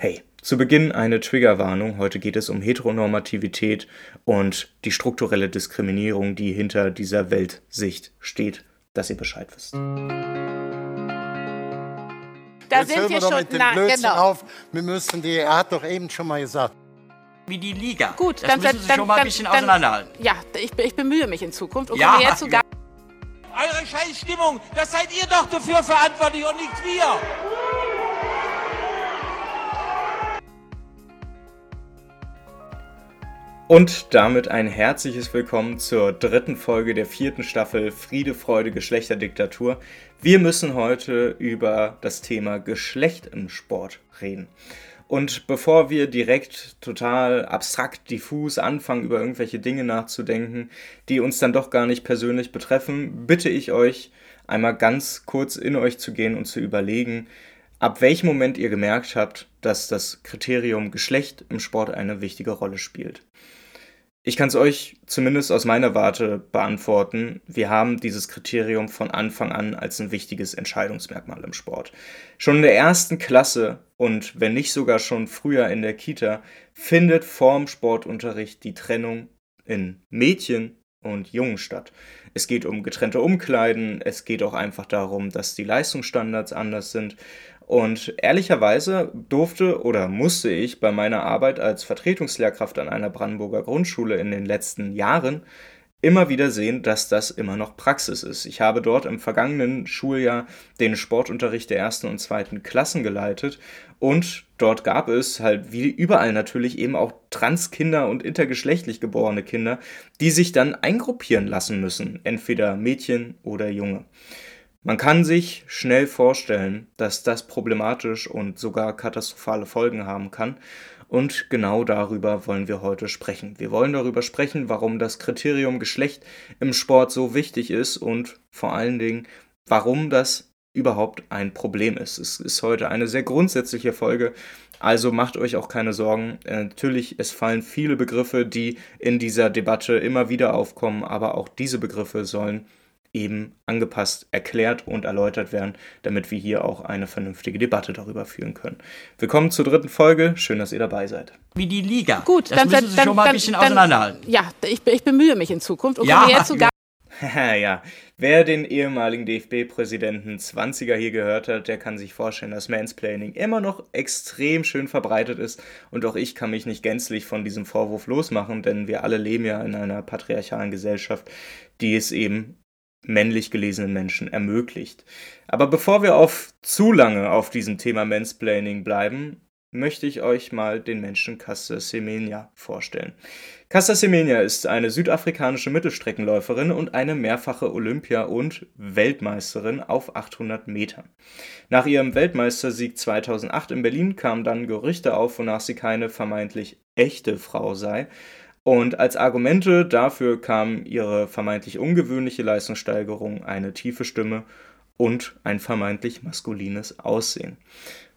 Hey, zu Beginn eine Triggerwarnung. Heute geht es um Heteronormativität und die strukturelle Diskriminierung, die hinter dieser Weltsicht steht, dass ihr Bescheid wisst. Da Jetzt sind wir schon. Mit dem na, Blödsinn genau. auf. Wir müssen die. Er hat doch eben schon mal gesagt. Wie die Liga. Gut, das dann müssen Sie dann, schon mal ein bisschen dann, auseinanderhalten. Ja, ich, ich, bemühe mich in Zukunft. Und ja, jetzt sogar Eure Scheißstimmung, das seid ihr doch dafür verantwortlich und nicht wir. Und damit ein herzliches Willkommen zur dritten Folge der vierten Staffel Friede, Freude, Geschlechterdiktatur. Wir müssen heute über das Thema Geschlecht im Sport reden. Und bevor wir direkt total abstrakt, diffus anfangen, über irgendwelche Dinge nachzudenken, die uns dann doch gar nicht persönlich betreffen, bitte ich euch, einmal ganz kurz in euch zu gehen und zu überlegen, ab welchem Moment ihr gemerkt habt, dass das Kriterium Geschlecht im Sport eine wichtige Rolle spielt. Ich kann es euch zumindest aus meiner Warte beantworten. Wir haben dieses Kriterium von Anfang an als ein wichtiges Entscheidungsmerkmal im Sport. Schon in der ersten Klasse und wenn nicht sogar schon früher in der Kita findet vorm Sportunterricht die Trennung in Mädchen und Jungen statt. Es geht um getrennte Umkleiden, es geht auch einfach darum, dass die Leistungsstandards anders sind und ehrlicherweise durfte oder musste ich bei meiner Arbeit als Vertretungslehrkraft an einer Brandenburger Grundschule in den letzten Jahren immer wieder sehen, dass das immer noch Praxis ist. Ich habe dort im vergangenen Schuljahr den Sportunterricht der ersten und zweiten Klassen geleitet und dort gab es halt wie überall natürlich eben auch Transkinder und intergeschlechtlich geborene Kinder, die sich dann eingruppieren lassen müssen, entweder Mädchen oder Junge. Man kann sich schnell vorstellen, dass das problematisch und sogar katastrophale Folgen haben kann. Und genau darüber wollen wir heute sprechen. Wir wollen darüber sprechen, warum das Kriterium Geschlecht im Sport so wichtig ist und vor allen Dingen, warum das überhaupt ein Problem ist. Es ist heute eine sehr grundsätzliche Folge, also macht euch auch keine Sorgen. Äh, natürlich, es fallen viele Begriffe, die in dieser Debatte immer wieder aufkommen, aber auch diese Begriffe sollen eben angepasst erklärt und erläutert werden, damit wir hier auch eine vernünftige Debatte darüber führen können. Willkommen zur dritten Folge. Schön, dass ihr dabei seid. Wie die Liga. Gut, das dann müssen Sie dann, schon mal ein bisschen dann, auseinanderhalten. Ja, ich, ich, bemühe mich in Zukunft. Und ja, jetzt sogar ja, wer den ehemaligen DFB-Präsidenten 20er hier gehört hat, der kann sich vorstellen, dass Mansplaining immer noch extrem schön verbreitet ist. Und auch ich kann mich nicht gänzlich von diesem Vorwurf losmachen, denn wir alle leben ja in einer patriarchalen Gesellschaft, die es eben männlich gelesenen Menschen ermöglicht. Aber bevor wir auf zu lange auf diesem Thema Mansplaining bleiben, möchte ich euch mal den Menschen Caster Semenya vorstellen. Caster Semenya ist eine südafrikanische Mittelstreckenläuferin und eine mehrfache Olympia- und Weltmeisterin auf 800 Metern. Nach ihrem Weltmeistersieg 2008 in Berlin kamen dann Gerüchte auf, wonach sie keine vermeintlich echte Frau sei und als Argumente dafür kam ihre vermeintlich ungewöhnliche Leistungssteigerung, eine tiefe Stimme und ein vermeintlich maskulines Aussehen.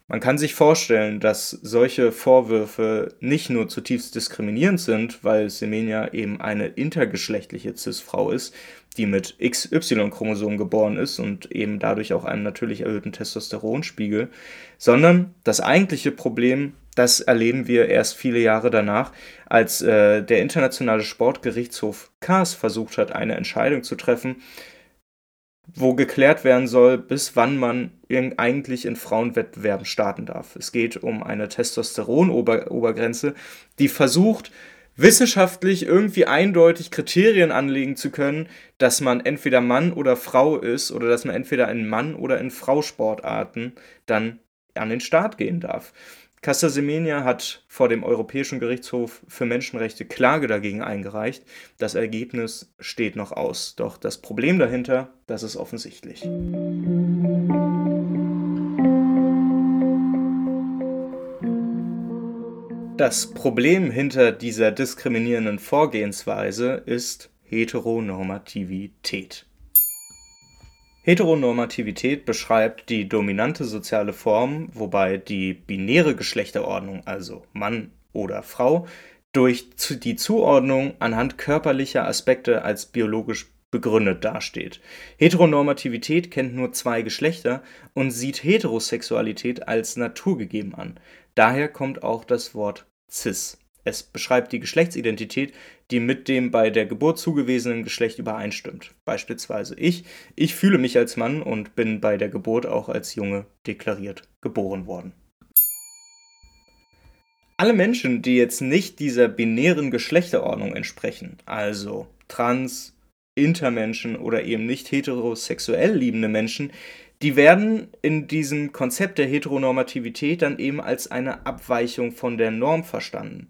Man kann sich vorstellen, dass solche Vorwürfe nicht nur zutiefst diskriminierend sind, weil Semenya eben eine intergeschlechtliche Cis-Frau ist, die mit XY-Chromosom geboren ist und eben dadurch auch einem natürlich erhöhten Testosteronspiegel, sondern das eigentliche Problem das erleben wir erst viele Jahre danach, als äh, der internationale Sportgerichtshof CAS versucht hat, eine Entscheidung zu treffen, wo geklärt werden soll, bis wann man eigentlich in Frauenwettbewerben starten darf. Es geht um eine Testosteron-Obergrenze, die versucht, wissenschaftlich irgendwie eindeutig Kriterien anlegen zu können, dass man entweder Mann oder Frau ist oder dass man entweder in Mann oder in Frau Sportarten dann an den Start gehen darf. Casta Semenya hat vor dem Europäischen Gerichtshof für Menschenrechte Klage dagegen eingereicht. Das Ergebnis steht noch aus. Doch das Problem dahinter, das ist offensichtlich. Das Problem hinter dieser diskriminierenden Vorgehensweise ist Heteronormativität. Heteronormativität beschreibt die dominante soziale Form, wobei die binäre Geschlechterordnung, also Mann oder Frau, durch die Zuordnung anhand körperlicher Aspekte als biologisch begründet dasteht. Heteronormativität kennt nur zwei Geschlechter und sieht Heterosexualität als naturgegeben an. Daher kommt auch das Wort cis. Es beschreibt die Geschlechtsidentität, die mit dem bei der Geburt zugewiesenen Geschlecht übereinstimmt. Beispielsweise ich, ich fühle mich als Mann und bin bei der Geburt auch als Junge deklariert geboren worden. Alle Menschen, die jetzt nicht dieser binären Geschlechterordnung entsprechen, also trans, Intermenschen oder eben nicht heterosexuell liebende Menschen, die werden in diesem Konzept der Heteronormativität dann eben als eine Abweichung von der Norm verstanden.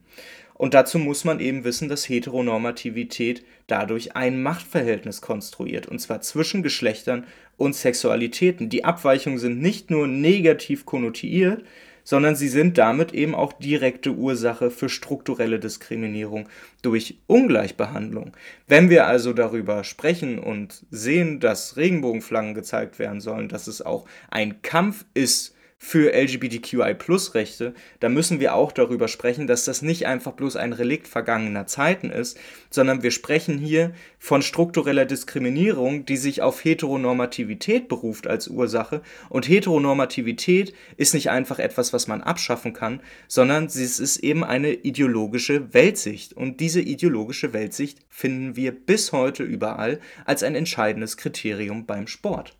Und dazu muss man eben wissen, dass Heteronormativität dadurch ein Machtverhältnis konstruiert, und zwar zwischen Geschlechtern und Sexualitäten. Die Abweichungen sind nicht nur negativ konnotiert, sondern sie sind damit eben auch direkte Ursache für strukturelle Diskriminierung durch Ungleichbehandlung. Wenn wir also darüber sprechen und sehen, dass Regenbogenflaggen gezeigt werden sollen, dass es auch ein Kampf ist für LGBTQI-Plus-Rechte, da müssen wir auch darüber sprechen, dass das nicht einfach bloß ein Relikt vergangener Zeiten ist, sondern wir sprechen hier von struktureller Diskriminierung, die sich auf Heteronormativität beruft als Ursache. Und Heteronormativität ist nicht einfach etwas, was man abschaffen kann, sondern es ist eben eine ideologische Weltsicht. Und diese ideologische Weltsicht finden wir bis heute überall als ein entscheidendes Kriterium beim Sport.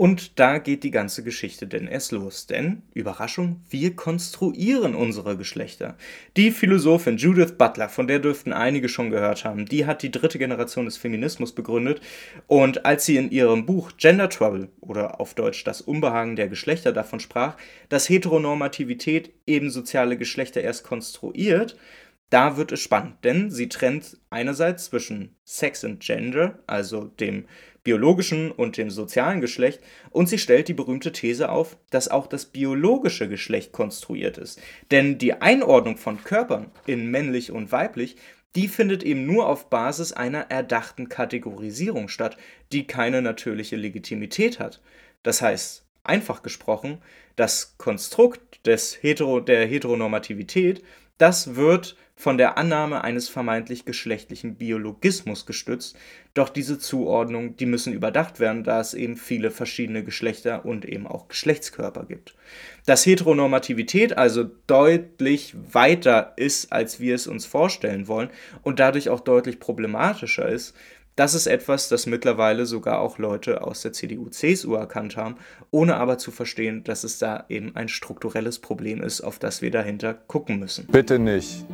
Und da geht die ganze Geschichte denn erst los. Denn, Überraschung, wir konstruieren unsere Geschlechter. Die Philosophin Judith Butler, von der dürften einige schon gehört haben, die hat die dritte Generation des Feminismus begründet. Und als sie in ihrem Buch Gender Trouble oder auf Deutsch das Unbehagen der Geschlechter davon sprach, dass Heteronormativität eben soziale Geschlechter erst konstruiert, da wird es spannend, denn sie trennt einerseits zwischen Sex und Gender, also dem biologischen und dem sozialen Geschlecht, und sie stellt die berühmte These auf, dass auch das biologische Geschlecht konstruiert ist. Denn die Einordnung von Körpern in männlich und weiblich, die findet eben nur auf Basis einer erdachten Kategorisierung statt, die keine natürliche Legitimität hat. Das heißt, einfach gesprochen, das Konstrukt des Hetero der Heteronormativität, das wird von der Annahme eines vermeintlich geschlechtlichen Biologismus gestützt, doch diese Zuordnungen, die müssen überdacht werden, da es eben viele verschiedene Geschlechter und eben auch Geschlechtskörper gibt. Dass Heteronormativität also deutlich weiter ist, als wir es uns vorstellen wollen und dadurch auch deutlich problematischer ist, das ist etwas, das mittlerweile sogar auch Leute aus der CDU-CSU erkannt haben, ohne aber zu verstehen, dass es da eben ein strukturelles Problem ist, auf das wir dahinter gucken müssen. Bitte nicht.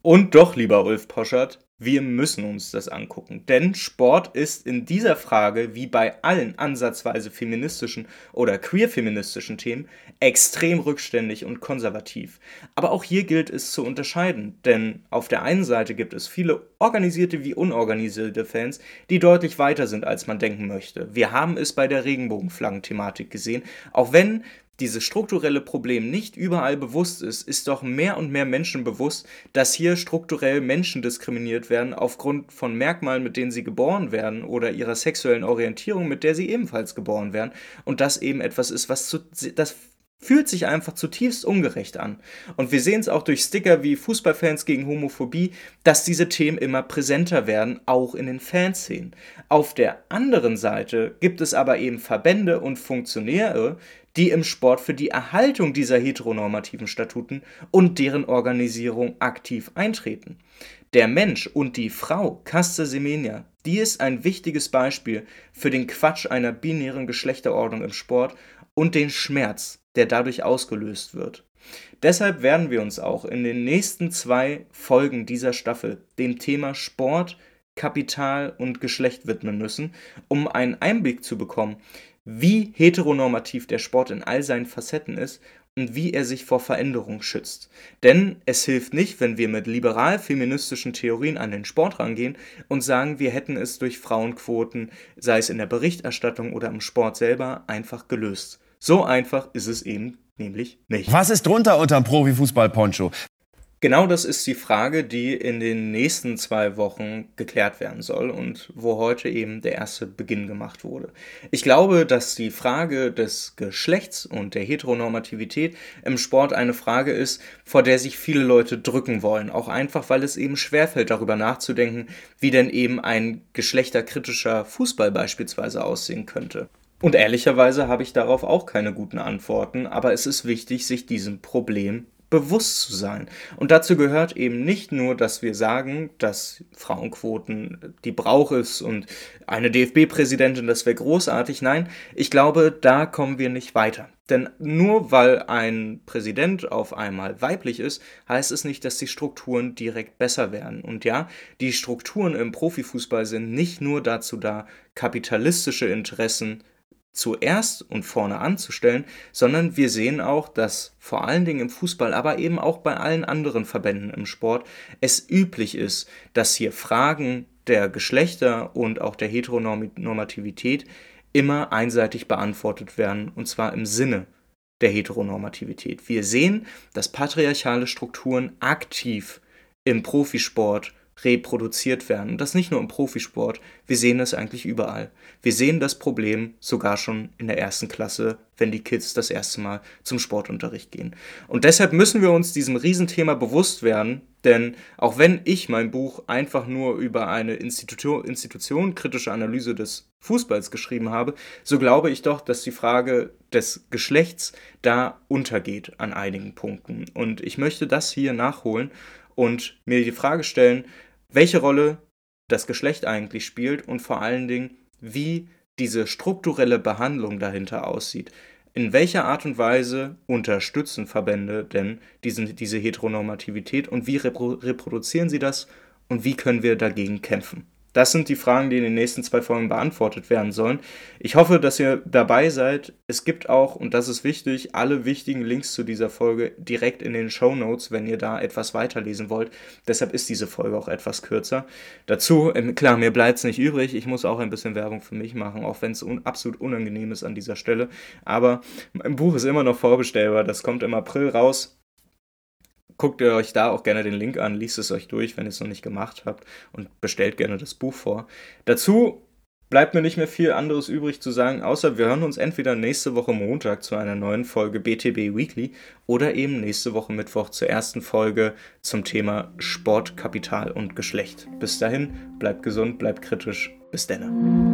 Und doch, lieber Ulf Poschert, wir müssen uns das angucken, denn Sport ist in dieser Frage, wie bei allen ansatzweise feministischen oder queer-feministischen Themen, extrem rückständig und konservativ. Aber auch hier gilt es zu unterscheiden, denn auf der einen Seite gibt es viele organisierte wie unorganisierte Fans, die deutlich weiter sind, als man denken möchte. Wir haben es bei der Regenbogenflaggen-Thematik gesehen, auch wenn dieses strukturelle Problem nicht überall bewusst ist, ist doch mehr und mehr Menschen bewusst, dass hier strukturell Menschen diskriminiert werden aufgrund von Merkmalen, mit denen sie geboren werden oder ihrer sexuellen Orientierung, mit der sie ebenfalls geboren werden. Und das eben etwas ist, was zu, das fühlt sich einfach zutiefst ungerecht an. Und wir sehen es auch durch Sticker wie Fußballfans gegen Homophobie, dass diese Themen immer präsenter werden, auch in den Fanszenen. Auf der anderen Seite gibt es aber eben Verbände und Funktionäre, die im Sport für die Erhaltung dieser heteronormativen Statuten und deren Organisierung aktiv eintreten. Der Mensch und die Frau, Caste Semenya, die ist ein wichtiges Beispiel für den Quatsch einer binären Geschlechterordnung im Sport und den Schmerz, der dadurch ausgelöst wird. Deshalb werden wir uns auch in den nächsten zwei Folgen dieser Staffel dem Thema Sport, Kapital und Geschlecht widmen müssen, um einen Einblick zu bekommen, wie heteronormativ der Sport in all seinen Facetten ist und wie er sich vor Veränderung schützt. Denn es hilft nicht, wenn wir mit liberal-feministischen Theorien an den Sport rangehen und sagen, wir hätten es durch Frauenquoten, sei es in der Berichterstattung oder im Sport selber, einfach gelöst. So einfach ist es eben nämlich nicht. Was ist drunter unterm Profifußball-Poncho? Genau das ist die Frage, die in den nächsten zwei Wochen geklärt werden soll und wo heute eben der erste Beginn gemacht wurde. Ich glaube, dass die Frage des Geschlechts und der Heteronormativität im Sport eine Frage ist, vor der sich viele Leute drücken wollen. Auch einfach, weil es eben schwerfällt, darüber nachzudenken, wie denn eben ein geschlechterkritischer Fußball beispielsweise aussehen könnte. Und ehrlicherweise habe ich darauf auch keine guten Antworten, aber es ist wichtig, sich diesem Problem bewusst zu sein. Und dazu gehört eben nicht nur, dass wir sagen, dass Frauenquoten, die braucht es und eine DFB-Präsidentin, das wäre großartig. Nein, ich glaube, da kommen wir nicht weiter. Denn nur weil ein Präsident auf einmal weiblich ist, heißt es nicht, dass die Strukturen direkt besser werden. Und ja, die Strukturen im Profifußball sind nicht nur dazu da, kapitalistische Interessen zuerst und vorne anzustellen, sondern wir sehen auch, dass vor allen Dingen im Fußball, aber eben auch bei allen anderen Verbänden im Sport es üblich ist, dass hier Fragen der Geschlechter und auch der Heteronormativität immer einseitig beantwortet werden, und zwar im Sinne der Heteronormativität. Wir sehen, dass patriarchale Strukturen aktiv im Profisport reproduziert werden. Und das nicht nur im Profisport, wir sehen es eigentlich überall. Wir sehen das Problem sogar schon in der ersten Klasse, wenn die Kids das erste Mal zum Sportunterricht gehen. Und deshalb müssen wir uns diesem Riesenthema bewusst werden, denn auch wenn ich mein Buch einfach nur über eine Institution, Institution kritische Analyse des Fußballs geschrieben habe, so glaube ich doch, dass die Frage des Geschlechts da untergeht an einigen Punkten. Und ich möchte das hier nachholen und mir die Frage stellen, welche Rolle das Geschlecht eigentlich spielt und vor allen Dingen, wie diese strukturelle Behandlung dahinter aussieht. In welcher Art und Weise unterstützen Verbände denn diesen, diese Heteronormativität und wie reproduzieren sie das und wie können wir dagegen kämpfen? Das sind die Fragen, die in den nächsten zwei Folgen beantwortet werden sollen. Ich hoffe, dass ihr dabei seid. Es gibt auch, und das ist wichtig, alle wichtigen Links zu dieser Folge direkt in den Show Notes, wenn ihr da etwas weiterlesen wollt. Deshalb ist diese Folge auch etwas kürzer. Dazu, ähm, klar, mir bleibt es nicht übrig. Ich muss auch ein bisschen Werbung für mich machen, auch wenn es un absolut unangenehm ist an dieser Stelle. Aber mein Buch ist immer noch vorbestellbar. Das kommt im April raus guckt ihr euch da auch gerne den Link an, liest es euch durch, wenn ihr es noch nicht gemacht habt und bestellt gerne das Buch vor. Dazu bleibt mir nicht mehr viel anderes übrig zu sagen, außer wir hören uns entweder nächste Woche Montag zu einer neuen Folge BTB Weekly oder eben nächste Woche Mittwoch zur ersten Folge zum Thema Sport, Kapital und Geschlecht. Bis dahin, bleibt gesund, bleibt kritisch. Bis denne.